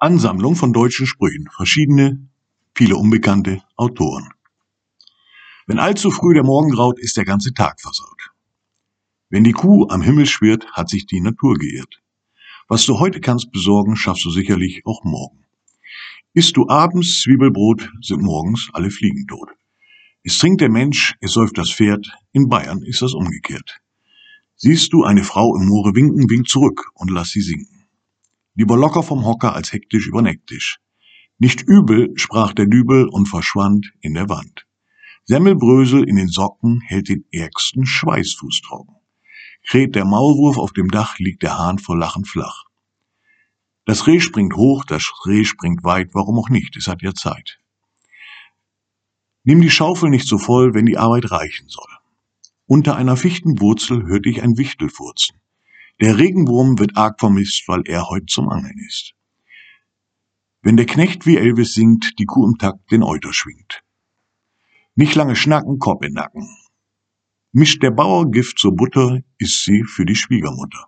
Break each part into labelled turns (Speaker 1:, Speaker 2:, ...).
Speaker 1: Ansammlung von deutschen Sprüchen, verschiedene, viele unbekannte Autoren. Wenn allzu früh der Morgen graut, ist der ganze Tag versaut. Wenn die Kuh am Himmel schwirrt, hat sich die Natur geirrt. Was du heute kannst besorgen, schaffst du sicherlich auch morgen. Isst du abends Zwiebelbrot, sind morgens alle Fliegen tot. Es trinkt der Mensch, es säuft das Pferd, in Bayern ist das umgekehrt. Siehst du eine Frau im Moore winken, wink zurück und lass sie sinken. Lieber locker vom Hocker als hektisch übernektisch. Nicht übel, sprach der Dübel und verschwand in der Wand. Semmelbrösel in den Socken hält den ärgsten Schweißfuß trocken. Kräht der Maulwurf auf dem Dach, liegt der Hahn vor Lachen flach. Das Reh springt hoch, das Reh springt weit, warum auch nicht, es hat ja Zeit. Nimm die Schaufel nicht so voll, wenn die Arbeit reichen soll. Unter einer Fichtenwurzel hörte ich ein Wichtel furzen. Der Regenwurm wird arg vermisst, weil er heut zum Angeln ist. Wenn der Knecht wie Elvis singt, die Kuh im Takt den Euter schwingt. Nicht lange schnacken, Korb in Nacken. Mischt der Bauer Gift zur Butter, ist sie für die Schwiegermutter.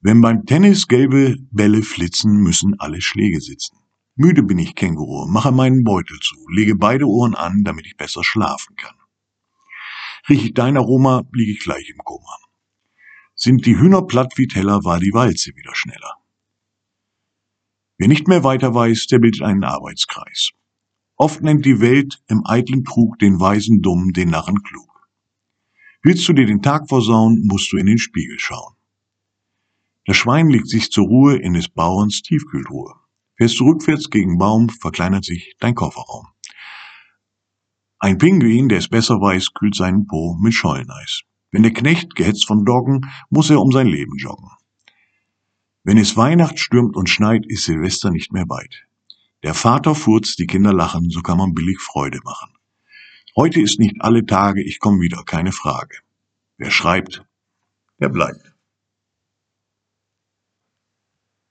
Speaker 1: Wenn beim Tennis gelbe Bälle flitzen, müssen alle Schläge sitzen. Müde bin ich Känguru, mache meinen Beutel zu, lege beide Ohren an, damit ich besser schlafen kann. Riech ich dein Aroma, liege ich gleich im Koma. Sind die Hühner platt wie Teller, war die Walze wieder schneller. Wer nicht mehr weiter weiß, der bildet einen Arbeitskreis. Oft nennt die Welt im eitlen Trug den Weisen dumm, den Narren klug. Willst du dir den Tag versauen, musst du in den Spiegel schauen. Das Schwein legt sich zur Ruhe in des Bauerns Tiefkühltruhe. Fährst du rückwärts gegen Baum, verkleinert sich dein Kofferraum. Ein Pinguin, der es besser weiß, kühlt seinen Po mit Scholleneis. Wenn der Knecht, gehetzt von Doggen, muss er um sein Leben joggen. Wenn es Weihnacht stürmt und schneit, ist Silvester nicht mehr weit. Der Vater furzt, die Kinder lachen, so kann man billig Freude machen. Heute ist nicht alle Tage, ich komm wieder, keine Frage. Wer schreibt, der bleibt.